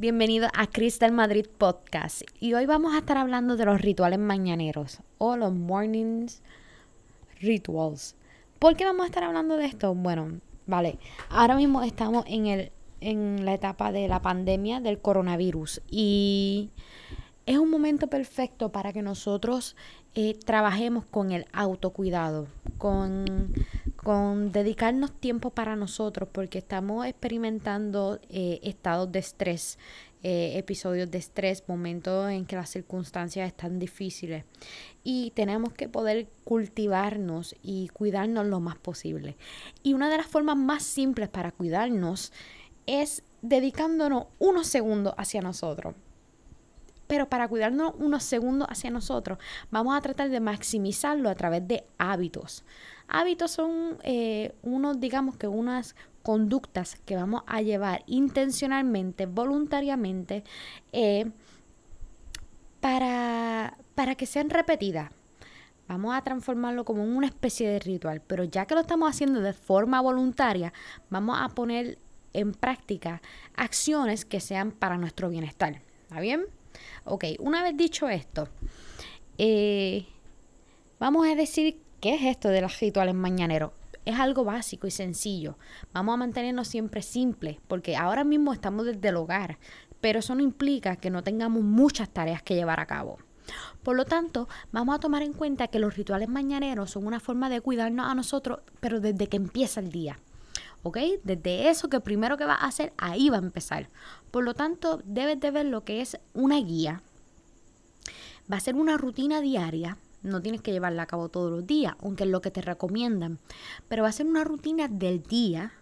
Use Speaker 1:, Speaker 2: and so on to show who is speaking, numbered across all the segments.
Speaker 1: bienvenido a Crystal Madrid Podcast. Y hoy vamos a estar hablando de los rituales mañaneros o los mornings rituals. ¿Por qué vamos a estar hablando de esto? Bueno, vale, ahora mismo estamos en, el, en la etapa de la pandemia del coronavirus y es un momento perfecto para que nosotros eh, trabajemos con el autocuidado, con, con, dedicarnos tiempo para nosotros, porque estamos experimentando eh, estados de estrés, eh, episodios de estrés, momentos en que las circunstancias están difíciles y tenemos que poder cultivarnos y cuidarnos lo más posible. Y una de las formas más simples para cuidarnos es dedicándonos unos segundos hacia nosotros. Pero para cuidarnos unos segundos hacia nosotros, vamos a tratar de maximizarlo a través de hábitos. Hábitos son eh, unos, digamos que unas conductas que vamos a llevar intencionalmente, voluntariamente, eh, para, para que sean repetidas. Vamos a transformarlo como una especie de ritual, pero ya que lo estamos haciendo de forma voluntaria, vamos a poner en práctica acciones que sean para nuestro bienestar. ¿Está bien? Ok, una vez dicho esto, eh, vamos a decir qué es esto de los rituales mañaneros. Es algo básico y sencillo. Vamos a mantenernos siempre simples, porque ahora mismo estamos desde el hogar, pero eso no implica que no tengamos muchas tareas que llevar a cabo. Por lo tanto, vamos a tomar en cuenta que los rituales mañaneros son una forma de cuidarnos a nosotros, pero desde que empieza el día. ¿ok? Desde eso que primero que va a hacer, ahí va a empezar. Por lo tanto, debes de ver lo que es una guía. Va a ser una rutina diaria. No tienes que llevarla a cabo todos los días, aunque es lo que te recomiendan. Pero va a ser una rutina del día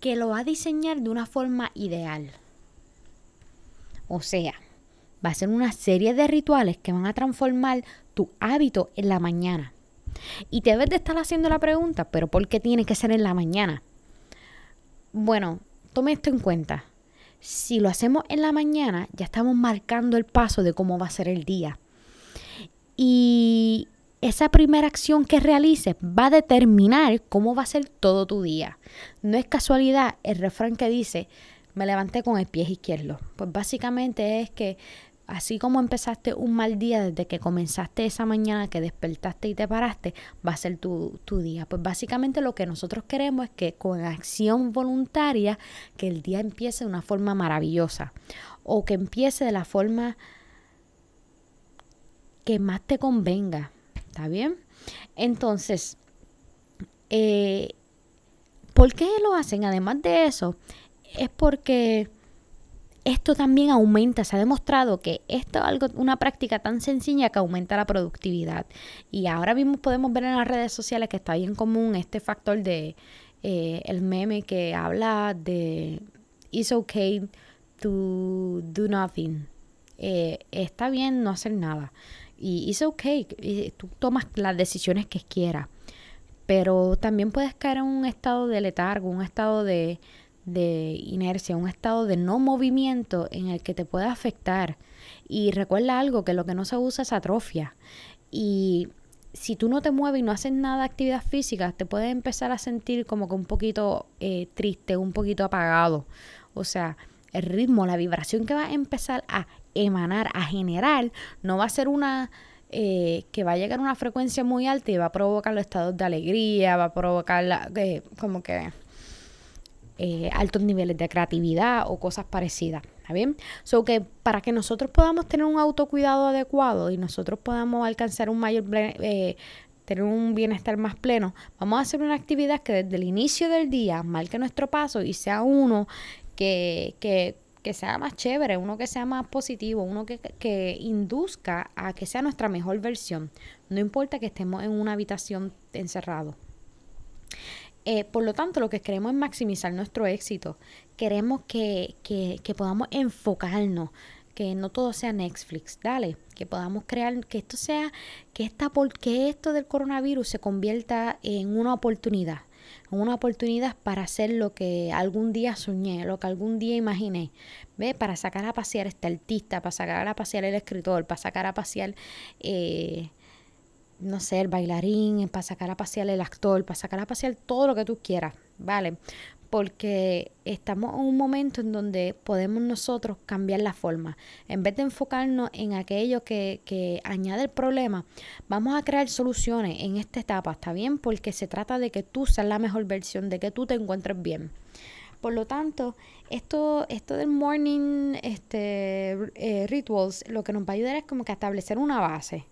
Speaker 1: que lo va a diseñar de una forma ideal. O sea, va a ser una serie de rituales que van a transformar tu hábito en la mañana. Y te debes de estar haciendo la pregunta, pero ¿por qué tiene que ser en la mañana? Bueno, tome esto en cuenta. Si lo hacemos en la mañana, ya estamos marcando el paso de cómo va a ser el día. Y esa primera acción que realices va a determinar cómo va a ser todo tu día. No es casualidad el refrán que dice, me levanté con el pie izquierdo. Pues básicamente es que así como empezaste un mal día desde que comenzaste esa mañana, que despertaste y te paraste, va a ser tu, día. Pues básicamente lo que nosotros queremos es que con acción voluntaria, que el día empiece de una forma maravillosa o que empiece de la forma que más te convenga. ¿Está bien? Entonces, eh, ¿por qué lo hacen? Además de eso, es porque esto también aumenta, se ha demostrado que esto es algo, una práctica tan sencilla que aumenta la productividad. Y ahora mismo podemos ver en las redes sociales que está bien común este factor de eh, el meme que habla de it's okay to do nothing. Eh, está bien no hacer nada. Y it's okay, tú tomas las decisiones que quieras. Pero también puedes caer en un estado de letargo, un estado de, de inercia, un estado de no movimiento en el que te puede afectar. Y recuerda algo, que lo que no se usa es atrofia. Y si tú no te mueves y no haces nada de actividad física, te puedes empezar a sentir como que un poquito eh, triste, un poquito apagado. O sea, el ritmo, la vibración que va a empezar a emanar, a generar, no va a ser una... Eh, que va a llegar a una frecuencia muy alta y va a provocar los estados de alegría, va a provocar la, como que eh, altos niveles de creatividad o cosas parecidas. ¿Está bien? So que para que nosotros podamos tener un autocuidado adecuado y nosotros podamos alcanzar un mayor eh, tener un bienestar más pleno, vamos a hacer una actividad que desde el inicio del día marque nuestro paso y sea uno que, que, que sea más chévere, uno que sea más positivo, uno que, que induzca a que sea nuestra mejor versión. No importa que estemos en una habitación encerrado. Eh, por lo tanto, lo que queremos es maximizar nuestro éxito. Queremos que, que, que podamos enfocarnos, que no todo sea Netflix, dale, que podamos crear, que esto sea, que, esta, que esto del coronavirus se convierta en una oportunidad, una oportunidad para hacer lo que algún día soñé, lo que algún día imaginé, ¿ve? Para sacar a pasear este artista, para sacar a pasear el escritor, para sacar a pasear... Eh, no sé, el bailarín, para sacar a pasear el actor, para sacar a pasear todo lo que tú quieras, ¿vale? Porque estamos en un momento en donde podemos nosotros cambiar la forma. En vez de enfocarnos en aquello que, que añade el problema, vamos a crear soluciones en esta etapa, ¿está bien? Porque se trata de que tú seas la mejor versión, de que tú te encuentres bien. Por lo tanto, esto, esto del morning este, eh, rituals lo que nos va a ayudar es como que a establecer una base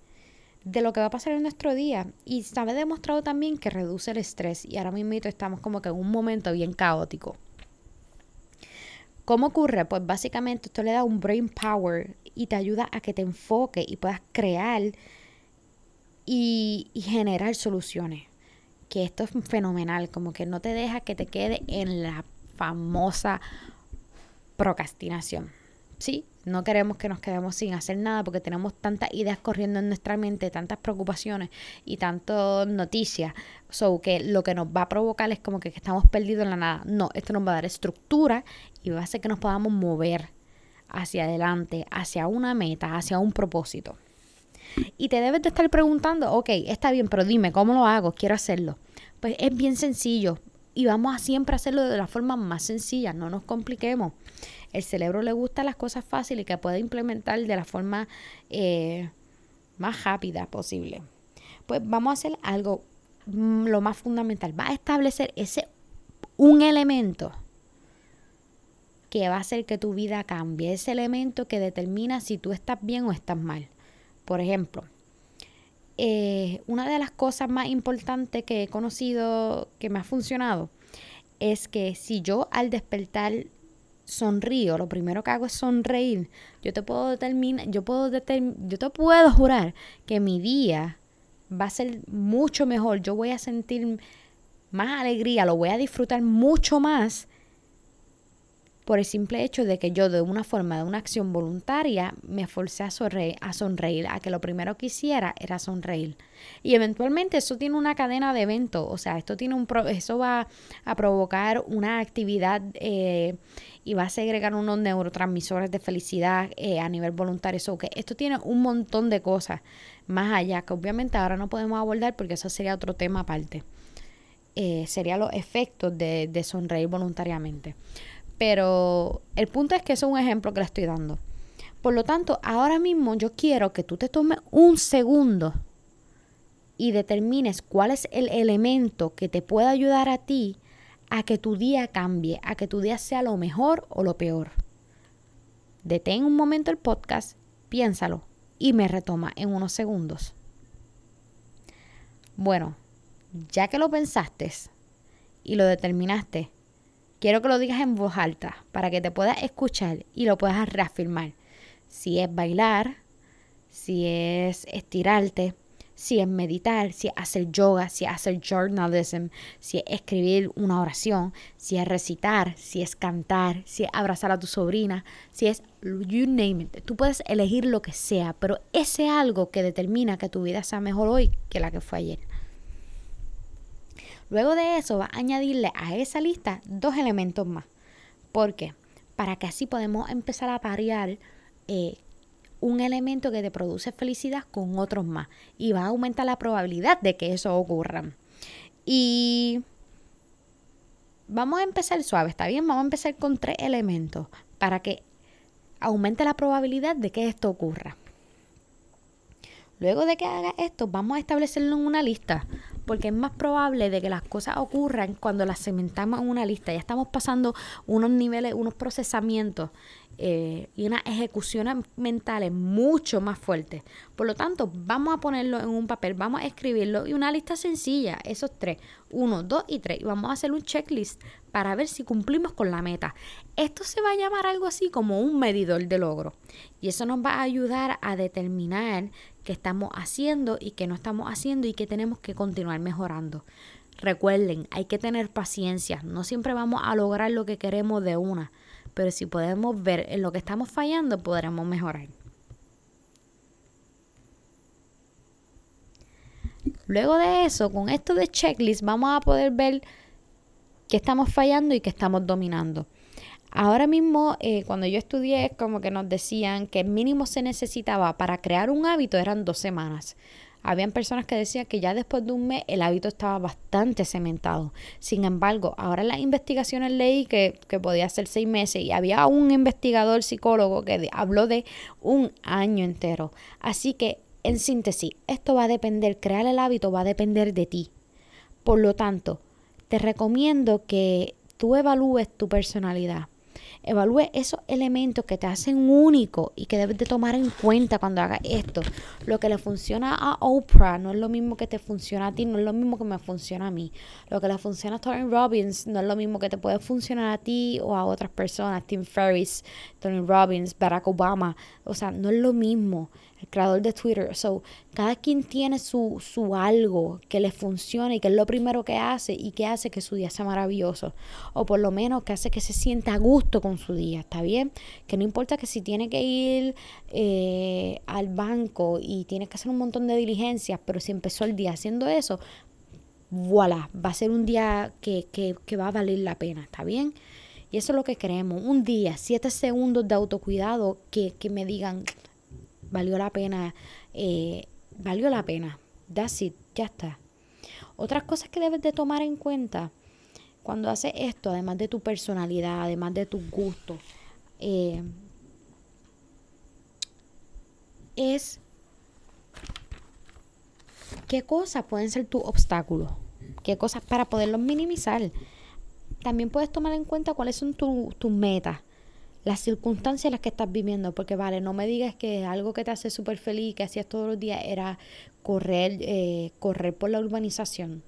Speaker 1: de lo que va a pasar en nuestro día. Y se ha demostrado también que reduce el estrés. Y ahora mismo estamos como que en un momento bien caótico. ¿Cómo ocurre? Pues básicamente esto le da un brain power y te ayuda a que te enfoques y puedas crear y, y generar soluciones. Que esto es fenomenal, como que no te deja que te quede en la famosa procrastinación. ¿Sí? No queremos que nos quedemos sin hacer nada porque tenemos tantas ideas corriendo en nuestra mente, tantas preocupaciones y tantas noticias. So que lo que nos va a provocar es como que estamos perdidos en la nada. No, esto nos va a dar estructura y va a hacer que nos podamos mover hacia adelante, hacia una meta, hacia un propósito. Y te debes de estar preguntando, ok, está bien, pero dime, ¿cómo lo hago? Quiero hacerlo. Pues es bien sencillo y vamos a siempre hacerlo de la forma más sencilla, no nos compliquemos. El cerebro le gusta las cosas fáciles y que puede implementar de la forma eh, más rápida posible. Pues vamos a hacer algo mm, lo más fundamental. Va a establecer ese un elemento que va a hacer que tu vida cambie. Ese elemento que determina si tú estás bien o estás mal. Por ejemplo, eh, una de las cosas más importantes que he conocido que me ha funcionado es que si yo al despertar sonrío, lo primero que hago es sonreír, yo te puedo determinar, yo puedo yo te puedo jurar que mi día va a ser mucho mejor, yo voy a sentir más alegría, lo voy a disfrutar mucho más por el simple hecho de que yo de una forma, de una acción voluntaria, me forcé a sonreír, a sonreír, a que lo primero que hiciera era sonreír. Y eventualmente eso tiene una cadena de eventos, o sea, esto tiene un eso va a provocar una actividad eh, y va a segregar unos neurotransmisores de felicidad eh, a nivel voluntario. Eso que esto tiene un montón de cosas más allá, que obviamente ahora no podemos abordar porque eso sería otro tema aparte. Eh, serían los efectos de, de sonreír voluntariamente. Pero el punto es que es un ejemplo que le estoy dando. Por lo tanto, ahora mismo yo quiero que tú te tomes un segundo y determines cuál es el elemento que te pueda ayudar a ti a que tu día cambie, a que tu día sea lo mejor o lo peor. Detén un momento el podcast, piénsalo y me retoma en unos segundos. Bueno, ya que lo pensaste y lo determinaste, quiero que lo digas en voz alta para que te puedas escuchar y lo puedas reafirmar. Si es bailar, si es estirarte, si es meditar, si es hacer yoga, si es hacer journalism, si es escribir una oración, si es recitar, si es cantar, si es abrazar a tu sobrina, si es you name it. Tú puedes elegir lo que sea, pero ese algo que determina que tu vida sea mejor hoy que la que fue ayer. Luego de eso, va a añadirle a esa lista dos elementos más. ¿Por qué? Para que así podemos empezar a parear eh, un elemento que te produce felicidad con otros más. Y va a aumentar la probabilidad de que eso ocurra. Y vamos a empezar suave, ¿está bien? Vamos a empezar con tres elementos para que aumente la probabilidad de que esto ocurra. Luego de que haga esto, vamos a establecerlo en una lista porque es más probable de que las cosas ocurran cuando las cementamos en una lista. Ya estamos pasando unos niveles, unos procesamientos eh, y unas ejecuciones mentales mucho más fuertes. Por lo tanto, vamos a ponerlo en un papel, vamos a escribirlo y una lista sencilla, esos tres, uno, dos y tres. Y vamos a hacer un checklist para ver si cumplimos con la meta. Esto se va a llamar algo así como un medidor de logro. Y eso nos va a ayudar a determinar qué estamos haciendo y qué no estamos haciendo y qué tenemos que continuar mejorando. Recuerden, hay que tener paciencia. No siempre vamos a lograr lo que queremos de una pero si podemos ver en lo que estamos fallando, podremos mejorar. Luego de eso, con esto de checklist, vamos a poder ver qué estamos fallando y qué estamos dominando. Ahora mismo, eh, cuando yo estudié, como que nos decían que mínimo se necesitaba para crear un hábito eran dos semanas. Habían personas que decían que ya después de un mes el hábito estaba bastante cementado. Sin embargo, ahora en las investigaciones leí que, que podía ser seis meses y había un investigador psicólogo que habló de un año entero. Así que, en síntesis, esto va a depender, crear el hábito va a depender de ti. Por lo tanto, te recomiendo que tú evalúes tu personalidad Evalúe esos elementos que te hacen único y que debes de tomar en cuenta cuando hagas esto. Lo que le funciona a Oprah no es lo mismo que te funciona a ti, no es lo mismo que me funciona a mí. Lo que le funciona a Tony Robbins no es lo mismo que te puede funcionar a ti o a otras personas. Tim Ferriss, Tony Robbins, Barack Obama. O sea, no es lo mismo creador de Twitter. So, cada quien tiene su, su algo que le funciona y que es lo primero que hace y que hace que su día sea maravilloso. O por lo menos que hace que se sienta a gusto con su día, ¿está bien? Que no importa que si tiene que ir eh, al banco y tiene que hacer un montón de diligencias, pero si empezó el día haciendo eso, voilà, va a ser un día que, que, que va a valer la pena, ¿está bien? Y eso es lo que queremos. Un día, siete segundos de autocuidado que, que me digan, valió la pena, eh, valió la pena. That's it, ya está. Otras cosas que debes de tomar en cuenta cuando haces esto, además de tu personalidad, además de tus gustos, eh, es qué cosas pueden ser tus obstáculos, qué cosas para poderlos minimizar. También puedes tomar en cuenta cuáles son tus metas las circunstancias en las que estás viviendo, porque vale, no me digas que algo que te hace súper feliz, que hacías todos los días, era correr, eh, correr por la urbanización.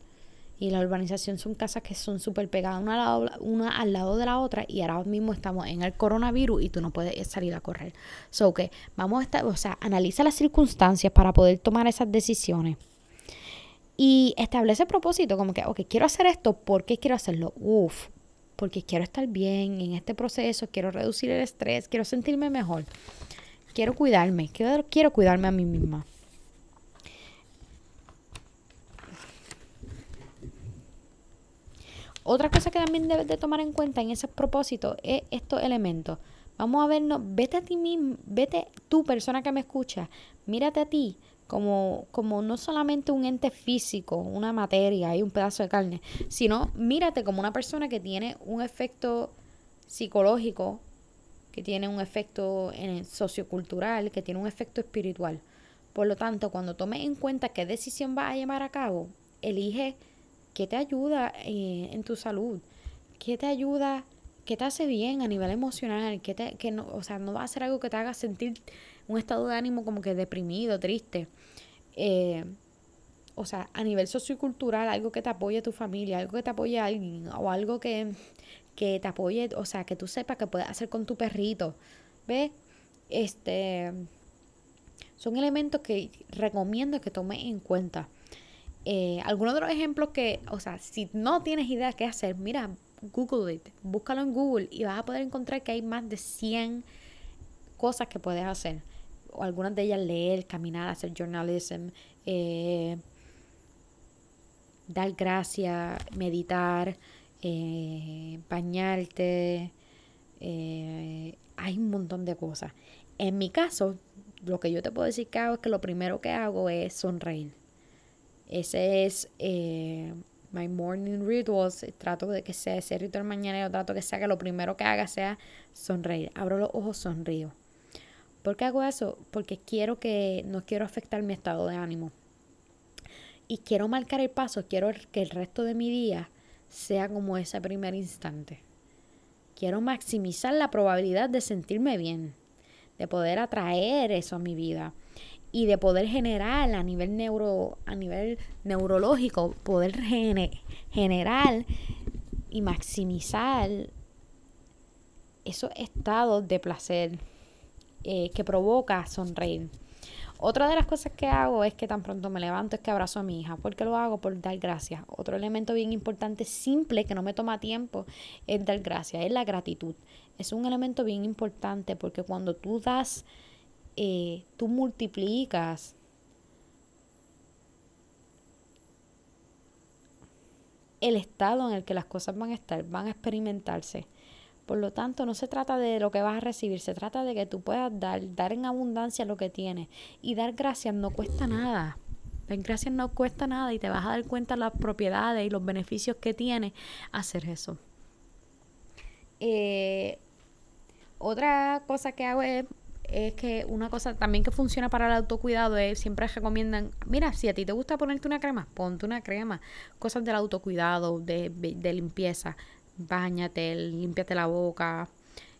Speaker 1: Y la urbanización son casas que son súper pegadas una al, lado, una al lado de la otra y ahora mismo estamos en el coronavirus y tú no puedes salir a correr. So que vamos a estar, o sea, analiza las circunstancias para poder tomar esas decisiones. Y establece propósito, como que, ok, quiero hacer esto, ¿por qué quiero hacerlo? Uf, porque quiero estar bien en este proceso, quiero reducir el estrés, quiero sentirme mejor, quiero cuidarme, quiero, quiero cuidarme a mí misma. Otra cosa que también debes de tomar en cuenta en ese propósito es estos elementos. Vamos a vernos, vete a ti mismo, vete tú, persona que me escucha, mírate a ti como, como no solamente un ente físico, una materia y un pedazo de carne, sino mírate como una persona que tiene un efecto psicológico, que tiene un efecto eh, sociocultural, que tiene un efecto espiritual. Por lo tanto, cuando tomes en cuenta qué decisión vas a llevar a cabo, elige qué te ayuda eh, en tu salud, qué te ayuda, qué te hace bien a nivel emocional, qué te, que no, o sea, no va a ser algo que te haga sentir un estado de ánimo como que deprimido, triste. Eh, o sea, a nivel sociocultural, algo que te apoye a tu familia, algo que te apoye a alguien, o algo que, que te apoye, o sea, que tú sepas que puedes hacer con tu perrito. ¿Ves? Este son elementos que recomiendo que tomes en cuenta. Eh, algunos de los ejemplos que, o sea, si no tienes idea qué hacer, mira, Google it, búscalo en Google y vas a poder encontrar que hay más de 100 cosas que puedes hacer o algunas de ellas leer, caminar, hacer journalism, eh, dar gracias, meditar, eh, bañarte. Eh, hay un montón de cosas. En mi caso, lo que yo te puedo decir que hago es que lo primero que hago es sonreír. Ese es my morning rituals. Trato de que sea ese ritual mañanero, trato que sea que lo primero que haga sea sonreír. Abro los ojos, sonrío. ¿Por qué hago eso? Porque quiero que, no quiero afectar mi estado de ánimo. Y quiero marcar el paso, quiero que el resto de mi día sea como ese primer instante. Quiero maximizar la probabilidad de sentirme bien, de poder atraer eso a mi vida y de poder generar a nivel neuro a nivel neurológico poder generar y maximizar esos estados de placer eh, que provoca sonreír. Otra de las cosas que hago es que tan pronto me levanto es que abrazo a mi hija. ¿Por qué lo hago? Por dar gracias. Otro elemento bien importante, simple, que no me toma tiempo, es dar gracias, es la gratitud. Es un elemento bien importante porque cuando tú das, eh, tú multiplicas el estado en el que las cosas van a estar, van a experimentarse. Por lo tanto, no se trata de lo que vas a recibir, se trata de que tú puedas dar, dar en abundancia lo que tienes. Y dar gracias no cuesta nada. Dar gracias no cuesta nada y te vas a dar cuenta las propiedades y los beneficios que tiene hacer eso. Eh, otra cosa que hago es, que una cosa también que funciona para el autocuidado es siempre recomiendan, mira, si a ti te gusta ponerte una crema, ponte una crema. Cosas del autocuidado, de, de limpieza, bañate, límpiate la boca,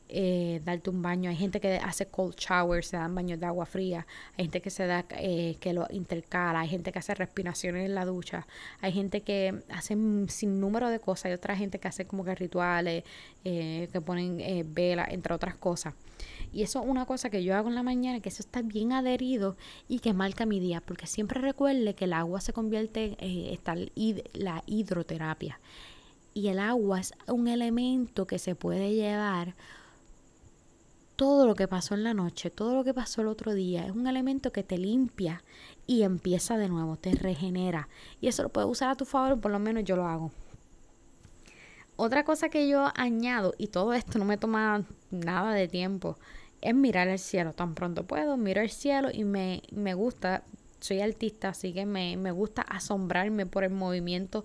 Speaker 1: eh, darte un baño. Hay gente que hace cold showers, se dan baños de agua fría. Hay gente que se da, eh, que lo intercala. Hay gente que hace respiraciones en la ducha. Hay gente que hace sin número de cosas. Hay otra gente que hace como que rituales, eh, que ponen velas, entre otras cosas. Y eso es una cosa que yo hago en la mañana, que eso está bien adherido y que marca mi día, porque siempre recuerde que el agua se convierte, en está la hidroterapia. Y el agua es un elemento que se puede llevar todo lo que pasó en la noche, todo lo que pasó el otro día, es un elemento que te limpia y empieza de nuevo, te regenera. Y eso lo puedes usar a tu favor, por lo menos yo lo hago. Otra cosa que yo añado, y todo esto no me toma nada de tiempo, es mirar el cielo. Tan pronto puedo, miro el cielo y me, me gusta, soy artista, así que me, me gusta asombrarme por el movimiento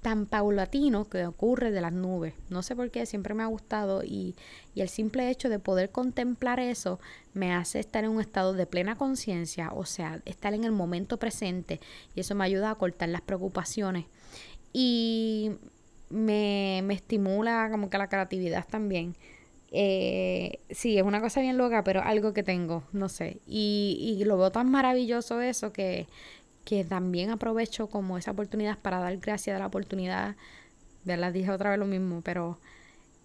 Speaker 1: tan paulatino que ocurre de las nubes. No sé por qué, siempre me ha gustado y, y, el simple hecho de poder contemplar eso me hace estar en un estado de plena conciencia, o sea, estar en el momento presente y eso me ayuda a cortar las preocupaciones y me, me estimula como que la creatividad también. Eh, sí, es una cosa bien loca, pero algo que tengo, no sé. Y, y lo veo tan maravilloso eso que, que también aprovecho como esa oportunidad para dar gracias de la oportunidad, las dije otra vez lo mismo, pero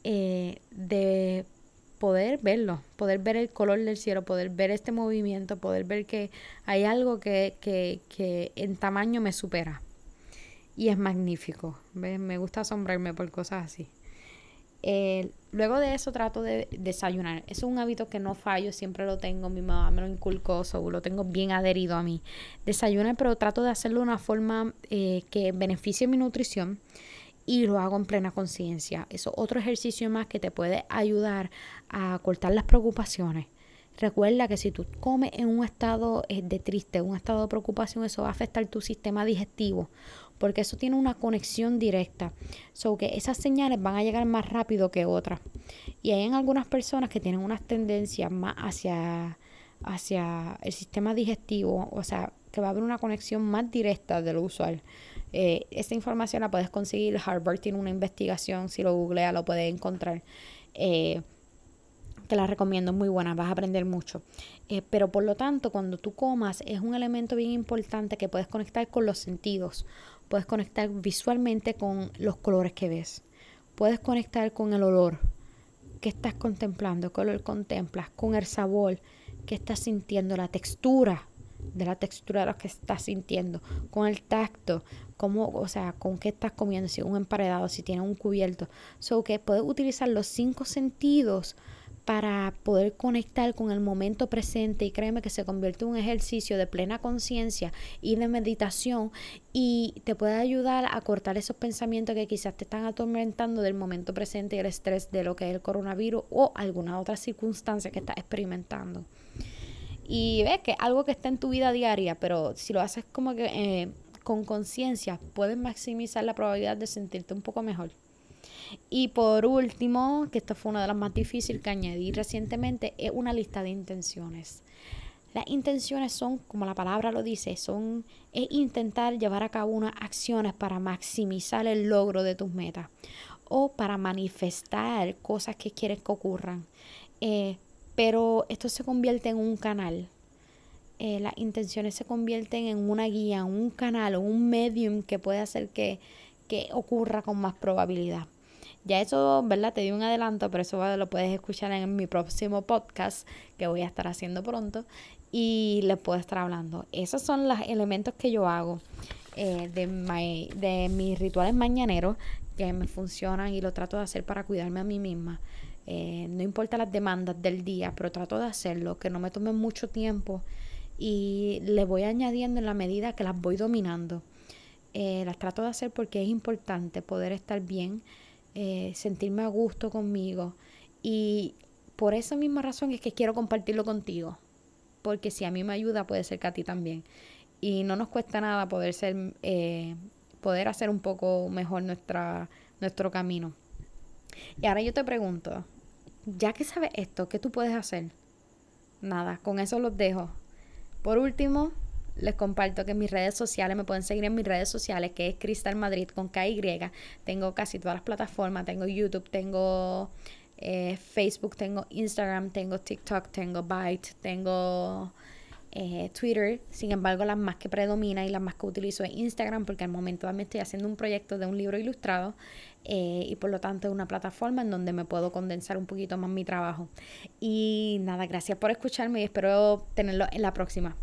Speaker 1: eh, de poder verlo, poder ver el color del cielo, poder ver este movimiento, poder ver que hay algo que, que, que en tamaño me supera. Y es magnífico. Me gusta asombrarme por cosas así. Eh, luego de eso trato de desayunar. Es un hábito que no fallo, siempre lo tengo, mi mamá me lo inculcó, lo tengo bien adherido a mí. Desayunar, pero trato de hacerlo de una forma eh, que beneficie mi nutrición y lo hago en plena conciencia. Eso es otro ejercicio más que te puede ayudar a cortar las preocupaciones. Recuerda que si tú comes en un estado eh, de triste, un estado de preocupación, eso va a afectar tu sistema digestivo porque eso tiene una conexión directa. So que esas señales van a llegar más rápido que otras. Y hay en algunas personas que tienen unas tendencias más hacia, hacia el sistema digestivo, o sea, que va a haber una conexión más directa de lo usual. Eh, esta información la puedes conseguir. Harvard tiene una investigación, si lo googleas lo puedes encontrar. Eh, te la recomiendo, muy buena, vas a aprender mucho. Eh, pero por lo tanto, cuando tú comas, es un elemento bien importante que puedes conectar con los sentidos. Puedes conectar visualmente con los colores que ves. Puedes conectar con el olor que estás contemplando, qué olor contemplas, con el sabor que estás sintiendo, la textura de la textura de lo que estás sintiendo, con el tacto, cómo, o sea, con qué estás comiendo, si un emparedado, si tienes un cubierto. So que puedes utilizar los cinco sentidos para poder conectar con el momento presente y créeme que se convierte en un ejercicio de plena conciencia y de meditación y te puede ayudar a cortar esos pensamientos que quizás te están atormentando del momento presente y el estrés de lo que es el coronavirus o alguna otra circunstancia que estás experimentando. Y ves que algo que está en tu vida diaria, pero si lo haces como que eh, con conciencia, puedes maximizar la probabilidad de sentirte un poco mejor. Y por último, que esto fue una de las más difíciles que añadí recientemente, es una lista de intenciones. Las intenciones son, como la palabra lo dice, son es intentar llevar a cabo unas acciones para maximizar el logro de tus metas o para manifestar cosas que quieres que ocurran. Eh, pero esto se convierte en un canal. Eh, las intenciones se convierten en una guía, un canal o un medium que puede hacer que, que ocurra con más probabilidad. Ya eso, ¿verdad? Te di un adelanto, pero eso lo puedes escuchar en mi próximo podcast que voy a estar haciendo pronto y les puedo estar hablando. Esos son los elementos que yo hago eh, de, de mis rituales mañaneros que me funcionan y lo trato de hacer para cuidarme a mí misma. Eh, no importa las demandas del día, pero trato de hacerlo, que no me tome mucho tiempo y le voy añadiendo en la medida que las voy dominando. Eh, las trato de hacer porque es importante poder estar bien eh, sentirme a gusto conmigo. Y por esa misma razón es que quiero compartirlo contigo. Porque si a mí me ayuda, puede ser que a ti también. y no nos cuesta nada poder ser, eh, poder hacer un poco mejor nuestra, nuestro camino. Y ahora yo te pregunto, ya que sabes esto, ¿qué tú puedes hacer? Nada, con eso los dejo. Por último, les comparto que en mis redes sociales, me pueden seguir en mis redes sociales, que es Cristal Madrid con KY. Tengo casi todas las plataformas, tengo YouTube, tengo eh, Facebook, tengo Instagram, tengo TikTok, tengo Byte, tengo eh, Twitter. Sin embargo, las más que predomina y las más que utilizo es Instagram, porque al momento también estoy haciendo un proyecto de un libro ilustrado eh, y por lo tanto es una plataforma en donde me puedo condensar un poquito más mi trabajo. Y nada, gracias por escucharme y espero tenerlo en la próxima.